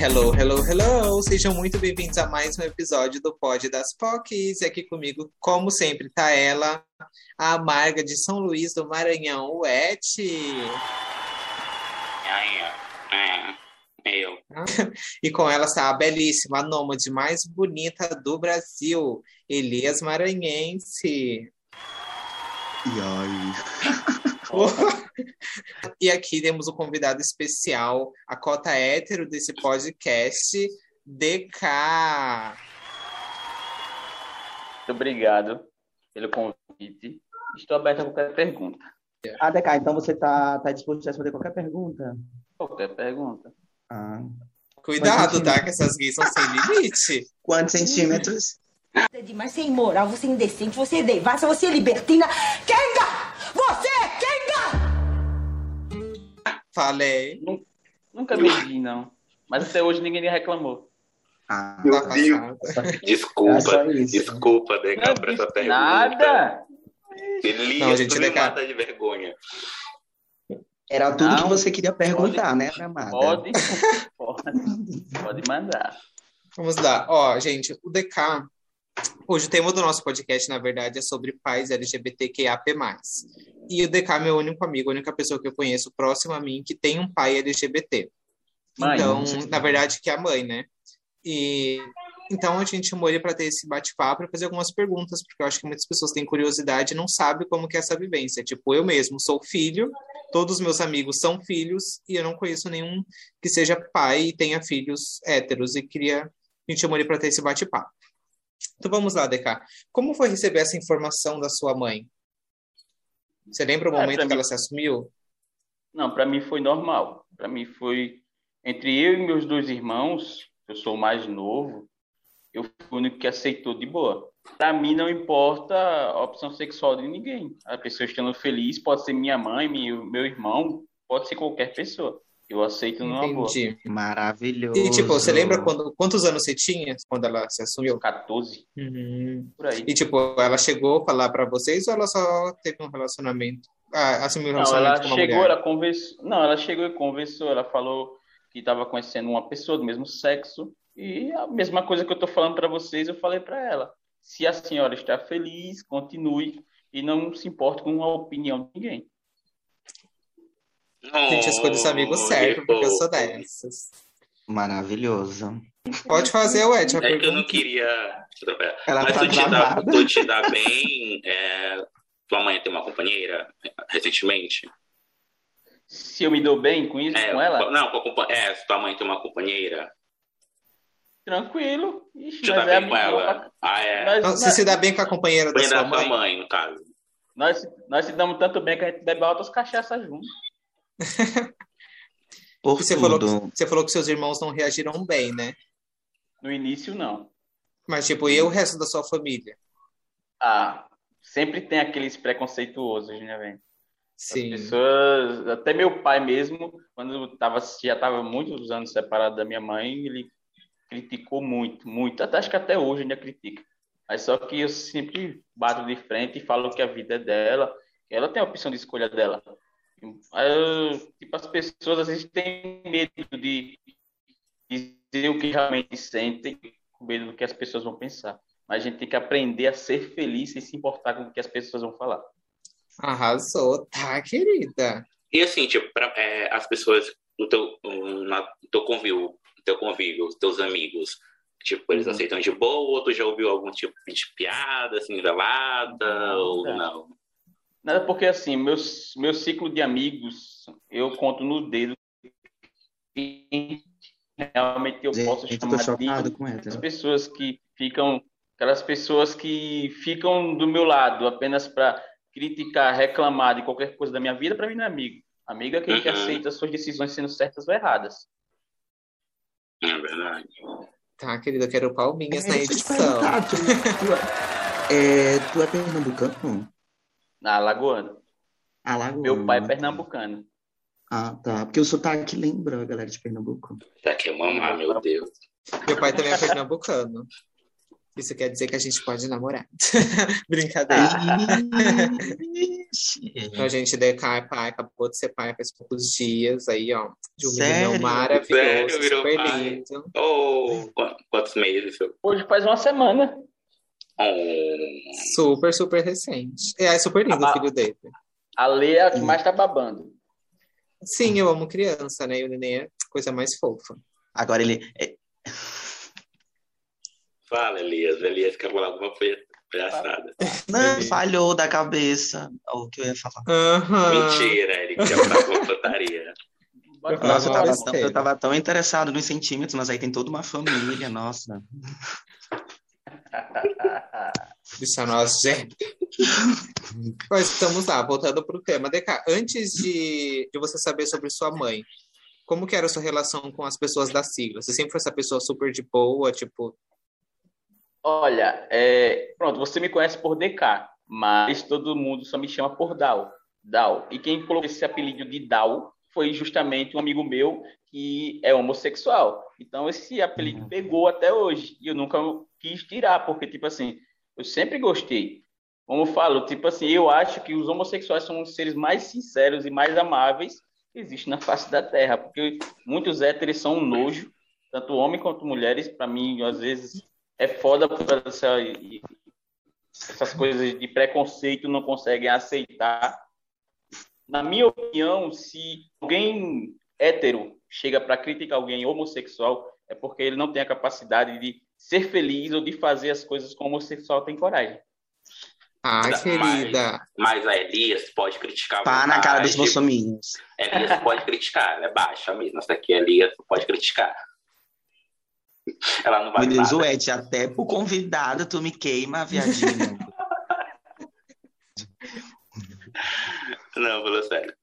Hello, hello, hello! Sejam muito bem-vindos a mais um episódio do Pod das POCs. E aqui comigo, como sempre, tá ela, a amarga de São Luís do Maranhão, o Et. Eu. E com ela está a belíssima, a nômade mais bonita do Brasil, Elias Maranhense. E aí? E aqui temos o convidado especial, a cota hétero desse podcast, DK. Muito obrigado pelo convite. Estou aberto a qualquer pergunta. Ah, DK, então você tá, tá disposto a responder qualquer pergunta? Qualquer pergunta. Ah. Cuidado, tá? Que essas gays são sem limite. Quantos centímetros? É demais, você é imoral, você é indecente, você é devassa, você é libertina. Kenga! Você é Kenga! Falei. Nu- Nunca medi, não. Mas até hoje ninguém reclamou. Ah, Tá Meu Deus. é Desculpa, só isso. desculpa, Deca, por essa pergunta. Nada! Elias, Não, gente, me Deca. mata de vergonha. Era tudo Não, que você queria perguntar, né, amada? Pode, pode, pode mandar. Vamos lá. Ó, gente, o DK. Hoje o tema do nosso podcast, na verdade, é sobre pais LGBTQIAP+. E o DK é meu único amigo, a única pessoa que eu conheço próxima a mim que tem um pai LGBT. Mãe. Então, na verdade, que é a mãe, né? E então a gente chamou ele para ter esse bate-papo e fazer algumas perguntas, porque eu acho que muitas pessoas têm curiosidade e não sabem como que é essa vivência. Tipo, eu mesmo sou filho, todos os meus amigos são filhos e eu não conheço nenhum que seja pai e tenha filhos héteros e queria a gente chamou ele para ter esse bate-papo. Então vamos lá, DK. Como foi receber essa informação da sua mãe? Você lembra o É, momento que mim- ela se assumiu? Não, para mim foi normal. Para mim foi entre eu e meus dois irmãos, eu sou o mais novo, eu fui o único que aceitou de boa. Para mim não importa a opção sexual de ninguém. A pessoa estando feliz pode ser minha mãe, meu, meu irmão, pode ser qualquer pessoa. Eu aceito numa boa. Entendi. Maravilhoso. E tipo, você lembra quando, quantos anos você tinha quando ela se assumiu? 14, Uhum. por aí. E tipo, ela chegou a falar pra vocês ou ela só teve um relacionamento? Ah, assumiu um Não, relacionamento ela com uma chegou, mulher? ela conversou. Não, ela chegou e conversou. Ela falou que estava conhecendo uma pessoa do mesmo sexo. E a mesma coisa que eu estou falando para vocês, eu falei para ela. Se a senhora está feliz, continue e não se importe com a opinião de ninguém. A gente escolhe os amigos Oh, certos, que porque eu sou fofo. dessas. Maravilhoso. Pode fazer, ué, É que eu não pergunta. queria. Ela Mas tá tu te, dá, tu te dá bem. é, tua mãe tem uma companheira recentemente? Se eu me dou bem com isso, É, com ela, Não, com a é, se tua mãe tem uma companheira, tranquilo. Ixi, tu nós tá é bem com amigo, ela. Ah, é. Nós, Então, você se dá bem com a companheira da sua da tua mãe? mãe, no caso. nós, nós se damos tanto bem que a gente bebe altas cachaças juntos. Por Você falou, que, você falou que seus irmãos não reagiram bem, né? No início, não. Mas, tipo, e o resto da sua família? Ah, sempre tem aqueles preconceituosos, né, velho? As Sim. pessoas, até meu pai mesmo, quando eu tava, já estava muitos anos separado da minha mãe, ele criticou muito, muito. Até, acho que até hoje ainda critica. Mas só que eu sempre bato de frente e falo que a vida é dela, que ela tem a opção de escolha dela. Eu, tipo, as pessoas às vezes têm medo de dizer o que realmente sentem, com medo do que as pessoas vão pensar. Mas a gente tem que aprender a ser feliz sem se importar com o que as pessoas vão falar. Arrasou, tá, querida? E assim, tipo, pra, é, as pessoas no teu, na, no teu convívio, no teu convívio, os teus amigos, tipo, eles Uhum. aceitam de boa, ou tu já ouviu algum tipo de piada, assim, velada, ou não? Nada porque assim, meus, meu ciclo de amigos, eu conto no dedo e realmente eu posso eu chamar de chocado com as hétero. pessoas que ficam, aquelas pessoas que ficam do meu lado apenas para criticar, reclamar de qualquer coisa da minha vida, para mim não é amigo. Amigo é aquele que Uhum. aceita as suas decisões sendo certas ou erradas. É verdade. Tá, querida, eu quero palminhas na eu te edição. perguntar, tu, tu, é, tu é pernambucano? Na Lagoana. Alagoano. Meu pai é pernambucano. Ah, tá. Porque o sotaque lembra a galera de Pernambuco. Já quer mamar, meu Deus. Meu pai também é pernambucano. Isso quer dizer que a gente pode namorar. Brincadeira. Então, a gente é pai, acabou de ser pai faz poucos dias. Aí, ó, de um Sério? menino maravilhoso, Sério, virou super pai? lindo. Oh, qu- quantos meses? seu? Hoje faz uma semana. Oh, Super, super recente. É, é super lindo o filho dele. A Lê é a que mais tá babando. Sim, eu amo criança, né? E o neném é coisa mais fofa. Agora ele. é, fala, Elias. Elias quer falar alguma coisa palhaçada. Não, Ele- falhou da cabeça. O que eu ia falar. Aham. Mentira, ele quer falar putaria. Eu Nossa, eu tava, uma tão, eu tava tão interessado nos centímetros, mas aí tem toda uma família, nossa. Bicha nojenta. Mas estamos lá, voltando pro tema. DK, antes de, de você saber sobre sua mãe, como que era a sua relação com as pessoas da sigla? Você sempre foi essa pessoa super de boa, tipo, Olha, é, pronto, você me conhece por DK, mas todo mundo só me chama por Dal. Dal. E quem colocou esse apelido de Dal foi justamente um amigo meu que é homossexual. Então esse apelido pegou até hoje. E eu nunca quis tirar, porque, tipo assim, eu sempre gostei. Como eu falo, tipo assim, eu acho que os homossexuais são os seres mais sinceros e mais amáveis que existem na face da Terra. Porque muitos héteros são um nojo, tanto homem quanto mulheres. Para mim, às vezes, é foda por essa, essas coisas de preconceito não conseguem aceitar. Na minha opinião, se alguém hétero chega para criticar alguém homossexual, é porque ele não tem a capacidade de ser feliz ou de fazer as coisas como o homossexual tem coragem. ai, Mas- querida. Mas a Elias pode criticar. Pá na cara dos bolsominions. Elias pode criticar, ela é baixa mesmo. Essa aqui, Elias, pode criticar. Ela não vai Meu Deus, nada. o Ed, até por convidada tu me queima, viadinho. Não, falou sério.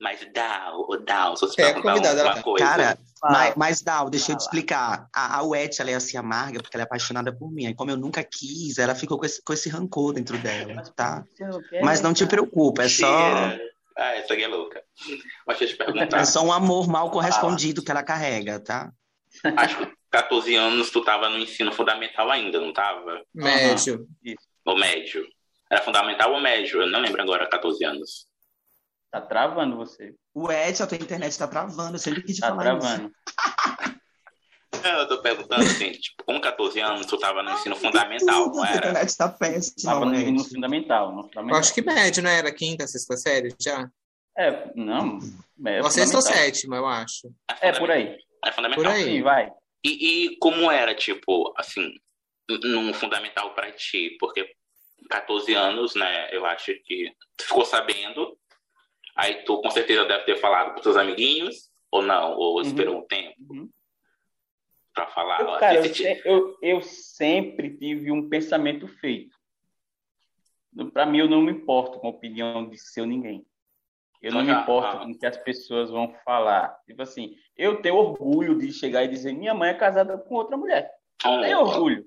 Mas Dal, o Dal, se você É, perguntar alguma ela- coisa. Cara. Mas, mas Dal, deixa eu te explicar. A, a Wet, ela é assim amarga porque ela é apaixonada por mim. Aí, como eu nunca quis, ela ficou com esse, com esse rancor dentro dela, tá? Mas não te preocupa, é só. Ah, essa aqui é louca. Mas deixa eu te perguntar. é só um amor mal correspondido que ela carrega, tá? Acho que 14 anos tu tava no ensino fundamental ainda, não tava? Médio. Ou médio? Era fundamental ou médio? Eu não lembro agora, 14 anos. Tá travando você. O Ed, a tua internet tá travando, eu sempre quis te Tá falar isso. travando. Não, eu tô perguntando assim, tipo, com 14 anos tu tava no ensino fundamental, não A era? internet tá péssima, Tava no, Ed. no fundamental. No Eu fundamental. acho que médio, não era? Quinta, sexta série já? É, não. É, Ou sexta ou sétima, eu acho. É, por aí. É fundamental. Por aí. Sim, vai. E, e como era, tipo, assim, num fundamental pra ti? Porque 14 anos, né, eu acho que tu ficou sabendo, aí tu com certeza deve ter falado pros teus amiguinhos, ou não, ou esperou um tempo Uhum. pra falar. Eu, cara, eu, esse ti- se- eu, eu sempre tive um pensamento feito. Para mim, eu não me importo com a opinião de seu ninguém. Eu não me Ah, importo ah. com o que as pessoas vão falar. Tipo assim, eu tenho orgulho de chegar e dizer minha mãe é casada com outra mulher. Oh, Tenho orgulho.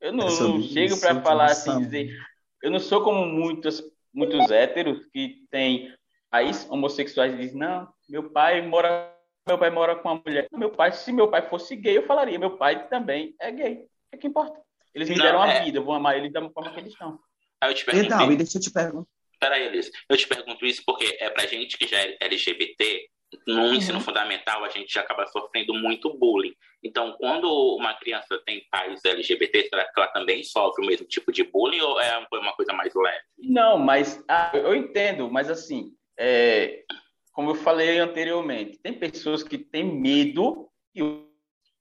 Eu não, É não chego isso para falar assim, dizer. Eu não sou como muitos, muitos héteros que têm pais homossexuais dizem, não, meu pai mora. Meu pai mora com uma mulher. Meu pai, se meu pai fosse gay, eu falaria, meu pai também é gay. O que, que importa? Eles me Não, deram a é. vida, eu vou amar eles da forma que eles estão. Aí eu te pergunto, Então, e deixa eu te perguntar. peraí, Elis, eu te pergunto isso porque é pra gente que já é LGBT, no ensino fundamental a gente já acaba sofrendo muito bullying. Então, quando uma criança tem pais LGBT, será que ela também sofre o mesmo tipo de bullying ou é uma coisa mais leve? Não, mas ah, eu entendo, mas assim, é, como eu falei anteriormente, tem pessoas que têm medo e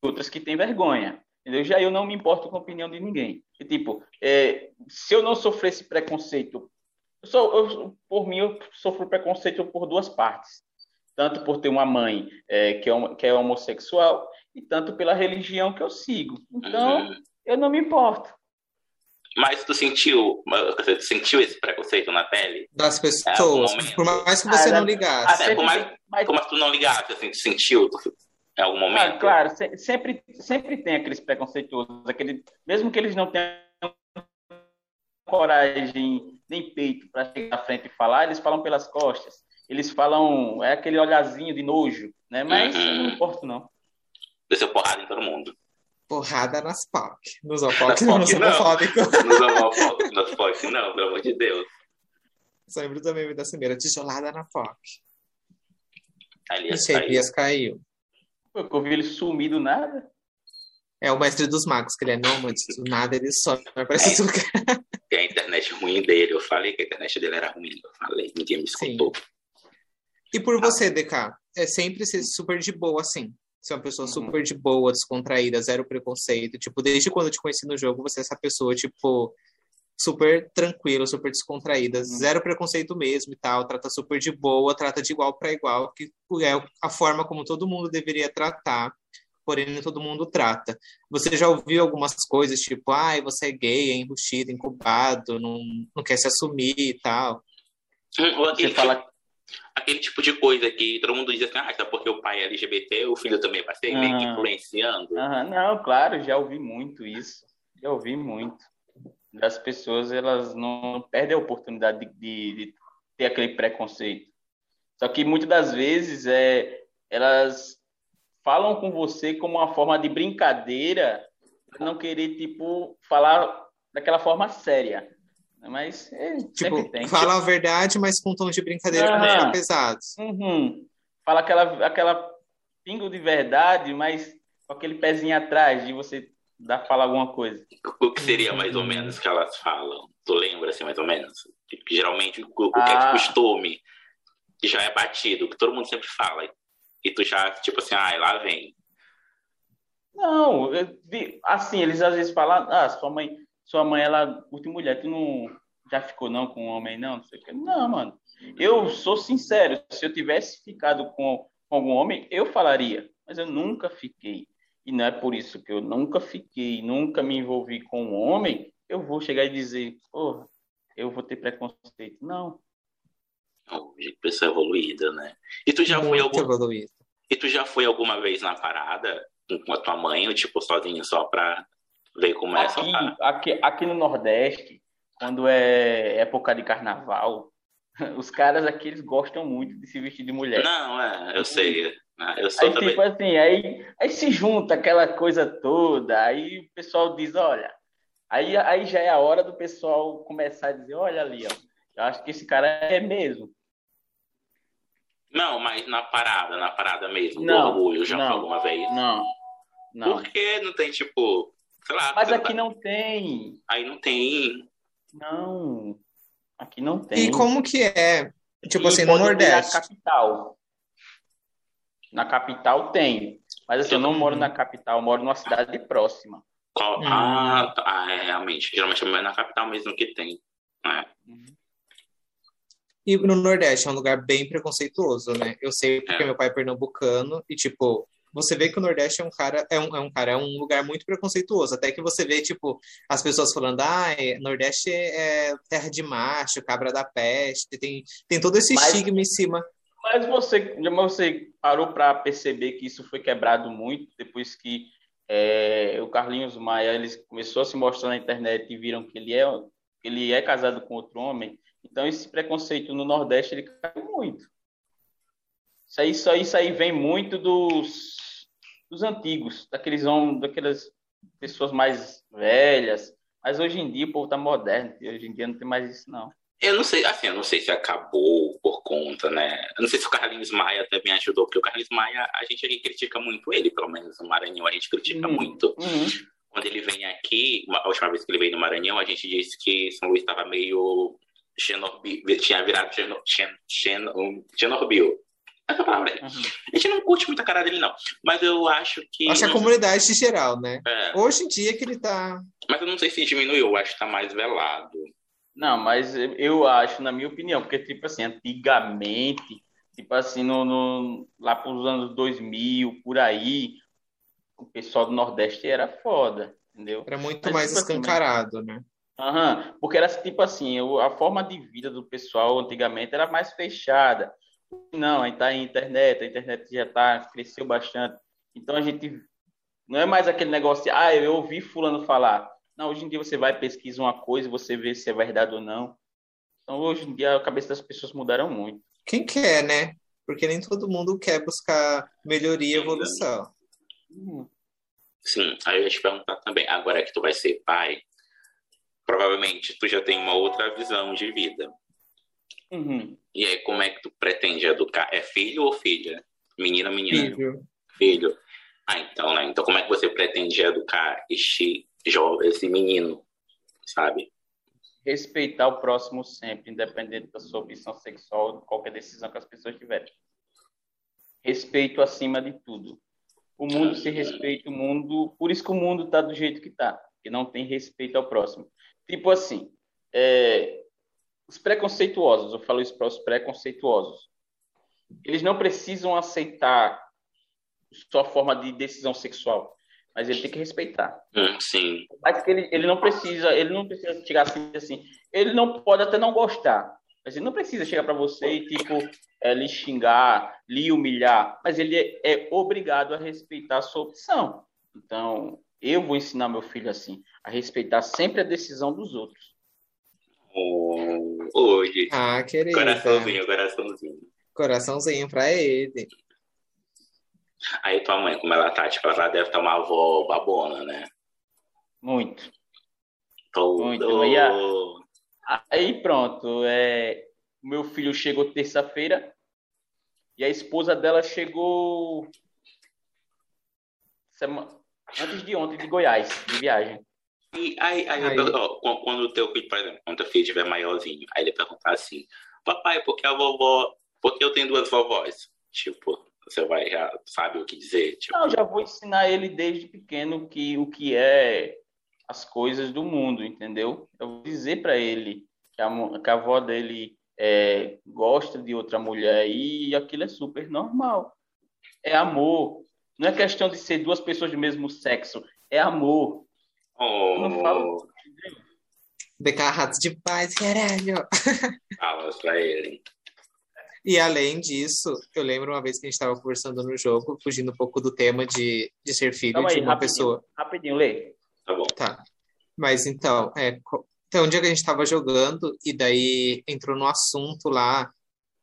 outras que têm vergonha. Entendeu? Já eu não me importo com a opinião de ninguém. E, tipo, é, se eu não sofresse preconceito, eu sou, eu, por mim, eu sofro preconceito por duas partes. Tanto por ter uma mãe é, que, é, que é homossexual e tanto pela religião que eu sigo. Então, Uhum. eu não me importo. Mas tu sentiu, tu sentiu esse preconceito na pele? Das É, pessoas. Por mais que você Ah, não ligasse. Ah, sempre por mais- mas- Como é que tu não ligasse, assim, tu sentiu tu- em algum Ah, momento? claro, se- sempre, sempre tem aqueles preconceituosos, aquele, mesmo que eles não tenham coragem nem peito para chegar à frente e falar, eles falam pelas costas. Eles falam, é aquele olhazinho de nojo, né? Mas eu não me importo, não. Desceu porrada em todo mundo. Porrada nas POC. Nos OPOC, não, nos homofóbicos. Nos homofóbicos, nos POC, não, pelo amor de Deus. Só lembro da meme da Cimeira, tijolada na POC. Aliás, Ixi, Elias caiu. Pô, eu vi ele sumir do nada. É o mestre dos magos, que ele é nômade, do nada ele some, parece tudo que... E a internet ruim dele, eu falei que a internet dele era ruim, eu falei, ninguém me escutou. E por você, DK, é sempre ser super de boa, assim. Ser uma pessoa super de boa, descontraída, zero preconceito. Tipo, desde quando eu te conheci no jogo, você é essa pessoa, tipo, super tranquila, super descontraída, zero preconceito mesmo e tal, trata super de boa, trata de igual para igual, que é a forma como todo mundo deveria tratar, porém nem todo mundo trata. Você já ouviu algumas coisas, tipo, ai, você é gay, é enrustido, incubado, não, não quer se assumir e tal. Você fala. Aquele tipo de coisa que todo mundo diz assim, ah, só porque o pai é LGBT, o filho também vai ser, meio que influenciando. Aham, não, claro, já ouvi muito isso. Já ouvi muito. Das pessoas, elas não perdem a oportunidade de, de- de ter aquele preconceito. Só que muitas das vezes é, elas falam com você como uma forma de brincadeira, não querer, tipo, falar daquela forma séria. Mas é, sempre Tipo, tem. fala a verdade, mas com um tom de brincadeira pra não Aham. ficar pesados. Uhum. Fala aquela, aquela pingo de verdade, mas com aquele pezinho atrás de você dar falar alguma coisa. O que seria mais ou Uhum. menos que elas falam? Tu lembra, assim, mais ou menos? Que geralmente o, o que é Ah. de costume, que já é batido, que todo mundo sempre fala. E tu já, tipo assim, ah, lá vem. Não, assim, eles às vezes falam, ah, sua mãe, sua mãe, ela curte mulher, tu não já ficou não com um homem, não? Não sei o quê. Não, mano. Eu sou sincero, se eu tivesse ficado com, com algum homem, eu falaria, mas eu nunca fiquei. E não é por isso que eu nunca fiquei, nunca me envolvi com um homem, eu vou chegar e dizer, porra, eu vou ter preconceito. Não. Oh, pessoa evoluída, né? E tu já foi Muito algum, evoluído. e tu já foi alguma vez na parada com, com a tua mãe, ou tipo, sozinho só pra ver como é essa Aqui, parada? aqui, aqui no Nordeste, quando é época de carnaval, os caras aqui eles gostam muito de se vestir de mulher. Não, é, eu sei. Ah, Eu sou Aí, também. tipo assim, aí, aí se junta aquela coisa toda, aí o pessoal diz, olha, aí, aí já é a hora do pessoal começar a dizer, olha ali, ó, eu acho que esse cara é mesmo. Não, mas na parada, na parada mesmo, do Não, orgulho, já não. foi alguma vez? Não, não. Por que não tem, tipo, sei lá, Mas aqui tá- não tem, aí não tem. não, aqui não tem. E como que é? Tipo E assim, no Nordeste. Na capital. Na capital tem. Mas assim, eu não moro na capital, eu moro numa cidade próxima. Qual- Hum. Ah, tá. Ah, é, realmente. Geralmente é na capital mesmo que tem. É. E no Nordeste é um lugar bem preconceituoso, né? Eu sei porque É. meu pai é pernambucano e, tipo, você vê que o Nordeste é um cara, é um, é um cara, é um lugar muito preconceituoso. Até que você vê, tipo, as pessoas falando, ah, Nordeste é terra de macho, cabra da peste, tem, tem todo esse Mas- estigma em cima. Mas você, você parou para perceber que isso foi quebrado muito depois que é, o Carlinhos Maia ele começou a se mostrar na internet e viram que ele é, ele é casado com outro homem. Então esse preconceito no Nordeste ele caiu muito. Isso aí, isso aí, isso aí vem muito dos, dos antigos, daqueles homens, daquelas pessoas mais velhas. Mas hoje em dia o povo tá moderno, hoje em dia não tem mais isso não. Eu não sei, assim, eu não sei se acabou por conta, né? Eu não sei se o Carlinhos Maia também ajudou, porque o Carlinhos Maia, a gente aqui critica muito ele, pelo menos no Maranhão, a gente critica Hum. muito. Uhum. Quando ele vem aqui, a última vez que ele veio no Maranhão, a gente disse que São Luís estava meio tinha virado Chen- Chen- um. Essa palavra aí. Uhum. A gente não curte muito a cara dele, não. Mas eu acho que. Acho que a comunidade em geral, né? É, Hoje em dia que ele tá. mas eu não sei se diminuiu, eu acho que tá mais velado. Não, mas eu acho, na minha opinião, porque, tipo assim, antigamente, tipo assim, no, no, lá para os anos 2000, por aí, o pessoal do Nordeste era foda, entendeu? Era muito Mas, mais tipo assim, escancarado, né? Aham, porque era tipo assim, a forma de vida do pessoal antigamente era mais fechada. Não, aí tá a internet, a internet já tá, cresceu bastante. Então a gente não é mais aquele negócio de, ah, eu ouvi fulano falar. Não, hoje em dia você vai pesquisa uma coisa, você vê se é verdade ou não. Então hoje em dia a cabeça das pessoas mudaram muito. Quem quer, né? Porque nem todo mundo quer buscar melhoria e evolução. Hum. Sim, aí eu ia te perguntar também, agora que tu vai ser pai, provavelmente tu já tem uma outra visão de vida. Uhum. E aí, como é que tu pretende educar? É filho ou filha? Menina, menina? Filho. Filho. Ah, então, né? Então, como é que você pretende educar este jovem, esse menino, sabe? Respeitar o próximo sempre, independente da sua opção sexual, qualquer decisão que as pessoas tiverem. Respeito acima de tudo. O mundo se respeita, o mundo. Por isso que o mundo está do jeito que está, que não tem respeito ao próximo. Tipo assim, é, os preconceituosos, eu falo isso para os preconceituosos, eles não precisam aceitar sua forma de decisão sexual, mas ele tem que respeitar. Hum, sim. Mas ele, ele não precisa, ele não precisa chegar assim, assim, ele não pode até não gostar, mas ele não precisa chegar para você e tipo é, lhe xingar, lhe humilhar, mas ele é, é obrigado a respeitar a sua opção. Então, eu vou ensinar meu filho assim, a respeitar sempre a decisão dos outros. Oh, hoje. Ah, querida. Coraçãozinho, coraçãozinho. Coraçãozinho pra ele. Aí tua mãe, como ela tá, tipo, ela deve estar uma avó babona, né? Muito. Todo. Muito. E a- Aí pronto, é, o meu filho chegou terça-feira e a esposa dela chegou sema- antes de ontem de Goiás, de viagem. Aí, aí, aí, Aí. ó, quando- o teu filho, por exemplo, quando o filho estiver maiorzinho, aí ele perguntar assim, papai, por que a vovó, por que eu tenho duas vovós? Tipo, você vai, já sabe o que dizer, tipo, Não, já vou ensinar ele desde pequeno que o que é as coisas do mundo, entendeu? Eu vou dizer para ele que a, que a avó dele é, gosta de outra mulher e aquilo é super normal. É amor. Não é questão de ser duas pessoas do mesmo sexo. É amor. Oh, não falo. Decarrados de paz, caralho. fala pra ele. E além disso, eu lembro uma vez que a gente estava conversando no jogo, fugindo um pouco do tema de, de ser filho Calma de aí, uma rapidinho. pessoa. Rapidinho, Lê. Tá bom. Tá. Mas então, é, então, um dia que a gente estava jogando, e daí entrou no assunto lá,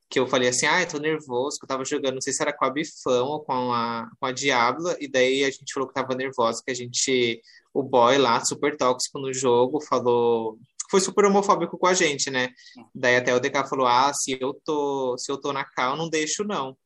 que eu falei assim, ah, eu tô nervoso, que eu tava jogando, não sei se era com a Bifão ou com a, com a Diabla, e daí a gente falou que tava nervoso, que a gente, o boy lá, super tóxico no jogo, falou, foi super homofóbico com a gente, né? Daí até o DK falou, ah, se eu tô, se eu tô na cal, não deixo não.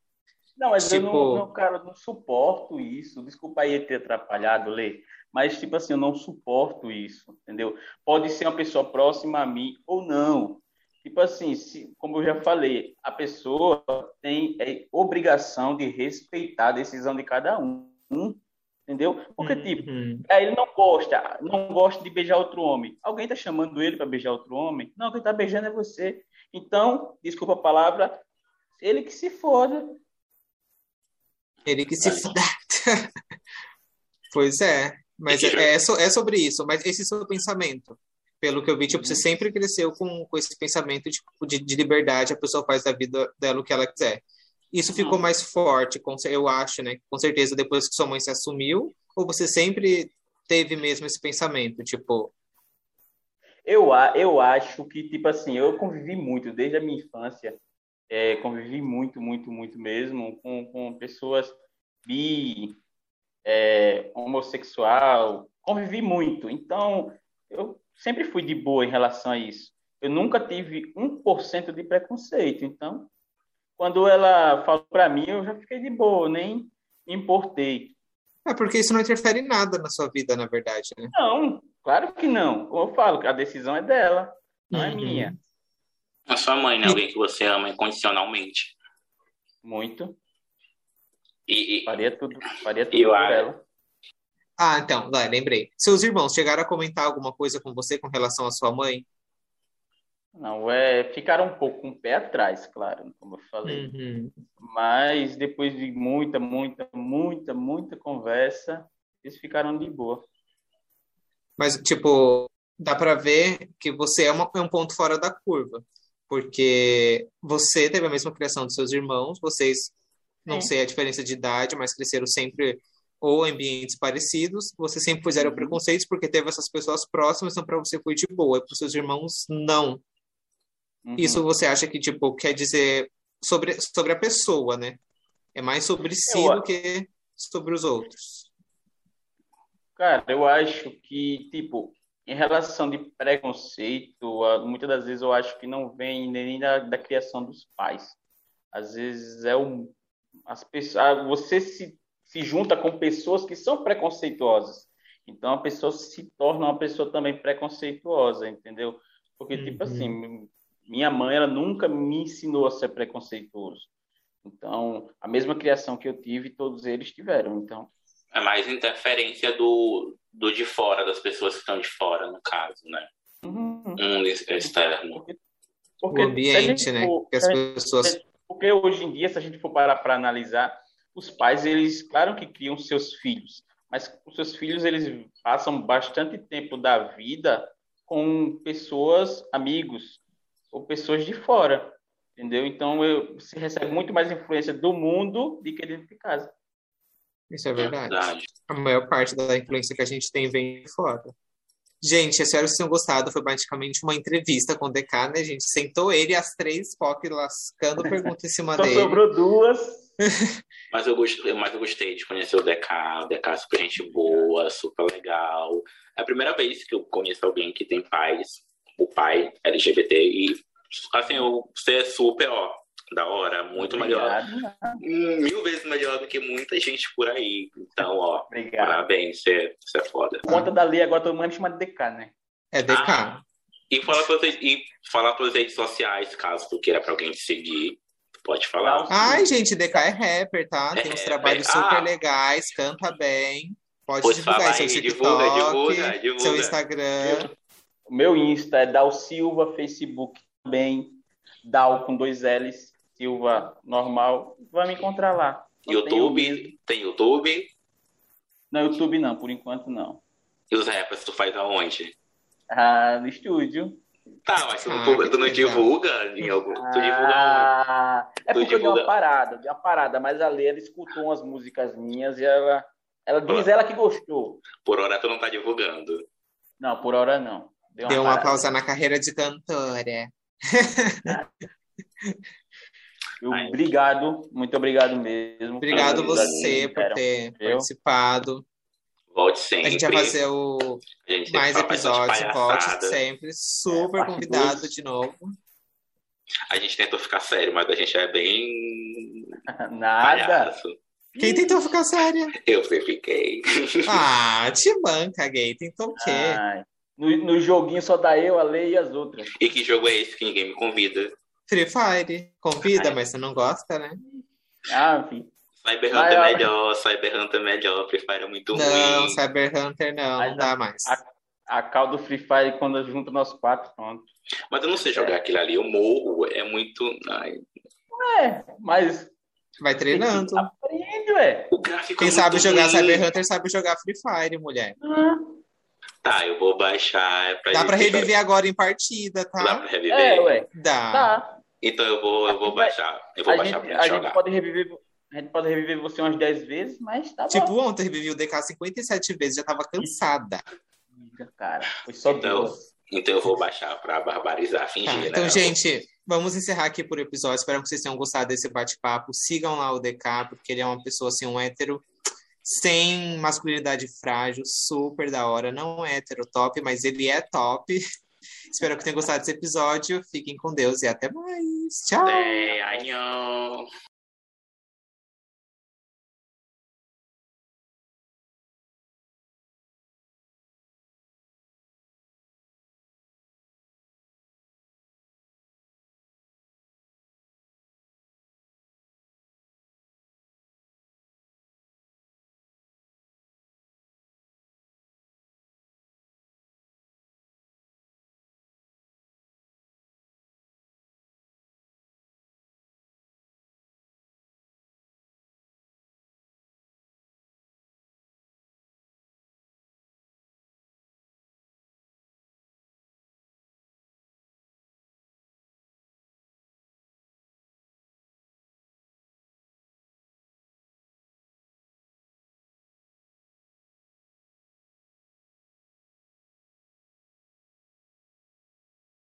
Não, mas eu Tipo- não, não, cara, eu não suporto isso. Desculpa aí ter atrapalhado, Lê. Mas, tipo assim, eu não suporto isso, entendeu? Pode ser uma pessoa próxima a mim ou não. Tipo assim, se, como eu já falei, a pessoa tem é, obrigação de respeitar a decisão de cada um, entendeu? Porque, tipo, Uhum. aí ele não gosta, não gosta de beijar outro homem. Alguém tá chamando ele para beijar outro homem? Não, quem tá beijando é você. Então, desculpa a palavra, ele que se foda. Ele que se foda. Pois é, mas é, é, so- é sobre isso, mas esse seu pensamento, pelo que eu vi, tipo, Uhum. você sempre cresceu com, com esse pensamento tipo, de, de liberdade, a pessoa faz da vida dela o que ela quiser. Isso ficou mais forte, eu acho, né? Com certeza depois que sua mãe se assumiu, ou você sempre teve mesmo esse pensamento, tipo, Eu, eu acho que, tipo assim, eu convivi muito, desde a minha infância, é, convivi muito, muito, muito mesmo com, com pessoas bi, é, homossexual, convivi muito. Então, eu sempre fui de boa em relação a isso. Eu nunca tive 1% de preconceito. Então, quando ela falou para mim, eu já fiquei de boa, nem me importei. é porque isso não interfere em nada na sua vida, na verdade, né? Não, claro que não. Como eu falo, a decisão é dela, não é Uhum. minha. A sua mãe, né? Alguém que você ama incondicionalmente. Muito. E, e Faria tudo, faria tudo Eu por ela. Ah, então, vai, lembrei. Seus irmãos chegaram a comentar alguma coisa com você com relação à sua mãe? Não, é, ficaram um pouco com o pé atrás, claro, como eu falei. Uhum. Mas depois de muita, muita, muita, muita conversa, eles ficaram de boa. Mas, tipo, dá pra ver que você é, uma- é um ponto fora da curva. Porque você teve a mesma criação dos seus irmãos, vocês, não É. sei a diferença de idade, mas cresceram sempre ou em ambientes parecidos. Vocês sempre fizeram Uhum. preconceitos porque teve essas pessoas próximas, então pra você foi de boa, e pros seus irmãos, não. Uhum. Isso você acha que, tipo, quer dizer sobre, sobre a pessoa, né? É mais sobre si Eu do que sobre os outros. Cara, eu acho que, tipo, em relação de preconceito, muitas das vezes eu acho que não vem nem da, da criação dos pais. Às vezes é um, as pessoas, você se, se junta com pessoas que são preconceituosas. Então a pessoa se torna uma pessoa também preconceituosa, entendeu? Porque, tipo uhum. tipo assim, minha mãe, ela nunca me ensinou a ser preconceituoso. Então, a mesma criação que eu tive, todos eles tiveram. Então, é mais interferência do, do de fora, das pessoas que estão de fora, no caso, né? Uhum. Um externo. Porque, porque o ambiente, né? For, que as pessoas... Porque hoje em dia, se a gente for parar para analisar, os pais, eles, claro que criam seus filhos, mas os seus filhos, eles passam bastante tempo da vida com pessoas, amigos, ou pessoas de fora, entendeu? Então, eu, você recebe muito mais influência do mundo do que dentro de casa. Isso é verdade. É verdade. A maior parte da influência que a gente tem vem de fora. Gente, espero que vocês tenham gostado. Foi praticamente uma entrevista com o DK, né? A gente sentou ele e as três POC lascando perguntas em cima Só dele. sobrou duas. mas, eu gostei, mas eu gostei de conhecer o DK. O DK é super gente boa, super legal. É a primeira vez que eu conheço alguém que tem pais, o pai LGBT, e assim, você é super, ó, da hora, muito Obrigado. melhor. Mil vezes melhor do que muita gente por aí. Então, ó, Obrigado. parabéns, você, você é foda. Por conta da lei, agora todo mundo chama de DK, né? É DK. Ah, e falar pelas, e falar pelas redes sociais, caso tu queira pra alguém te seguir. Pode falar. Ai, gente, DK é rapper, tá? É Tem uns trabalhos super ah. legais, canta bem. Pode pois divulgar seu TikTok, divulga, divulga, divulga. seu Instagram. O meu Insta é Dal Silva, Facebook também, Dal com dois L's. Silva normal, vai me encontrar lá. YouTube? Tem YouTube? Não, YouTube não, por enquanto não. E os rappers tu faz aonde? Ah, no estúdio. Tá, mas tu, ah, tu não divulga em algum. Ah, tu divulga ah, É porque divulga... deu uma parada, deu uma parada, mas a Lê ela escutou umas músicas minhas e ela. Ela diz ela que gostou. Por hora tu não tá divulgando. Não, por hora não. Deu uma, deu uma pausa na carreira de cantora. Eu, obrigado, muito obrigado mesmo. Obrigado você por ter eu. participado. Volte sempre. A gente vai fazer o mais episódios, volte sempre. Super é, convidado dois. de novo. A gente tentou ficar sério, mas a gente é bem. Nada. Palhaço. Quem tentou ficar séria? Eu fiquei. Ah, te banca, gay. Tentou o quê? Ai, no, no joguinho só dá eu, a lei e as outras. E que jogo é esse que ninguém me convida? Free Fire. Convida, Ai. mas você não gosta, né? Ah, enfim. Cyber Hunter é melhor, Cyber Hunter é melhor, Free Fire é muito não, ruim. Não, Cyber Hunter não, mas não dá mais. A, a cal do Free Fire, quando junta nós quatro, pronto. Mas eu não sei jogar é. aquilo ali, o morro é muito. Ai. É, mas. Vai treinando. Aprende, ué. O gráfico Quem é sabe jogar ruim. Cyber Hunter sabe jogar Free Fire, mulher. Ah. Tá, eu vou baixar. Pra Dá pra reviver agora em partida, tá? Dá pra reviver? É, ué. Dá. Tá. Então eu vou, eu vou baixar. Eu vou a baixar gente, pra gente a Gente pode reviver, a gente pode reviver você umas 10 vezes, mas tá tipo, bom. Tipo, ontem revivi o DK 57 vezes, já tava cansada. Cara, foi só então, duas. Então eu vou baixar pra barbarizar, fingir, tá, né? Então, gente, vamos encerrar aqui por episódio. Espero que vocês tenham gostado desse bate-papo. Sigam lá o DK, porque ele é uma pessoa, assim, um hétero sem masculinidade frágil, super da hora. Não é hétero top, mas ele é top. Espero que tenham gostado desse episódio. Fiquem com Deus e até mais. Tchau.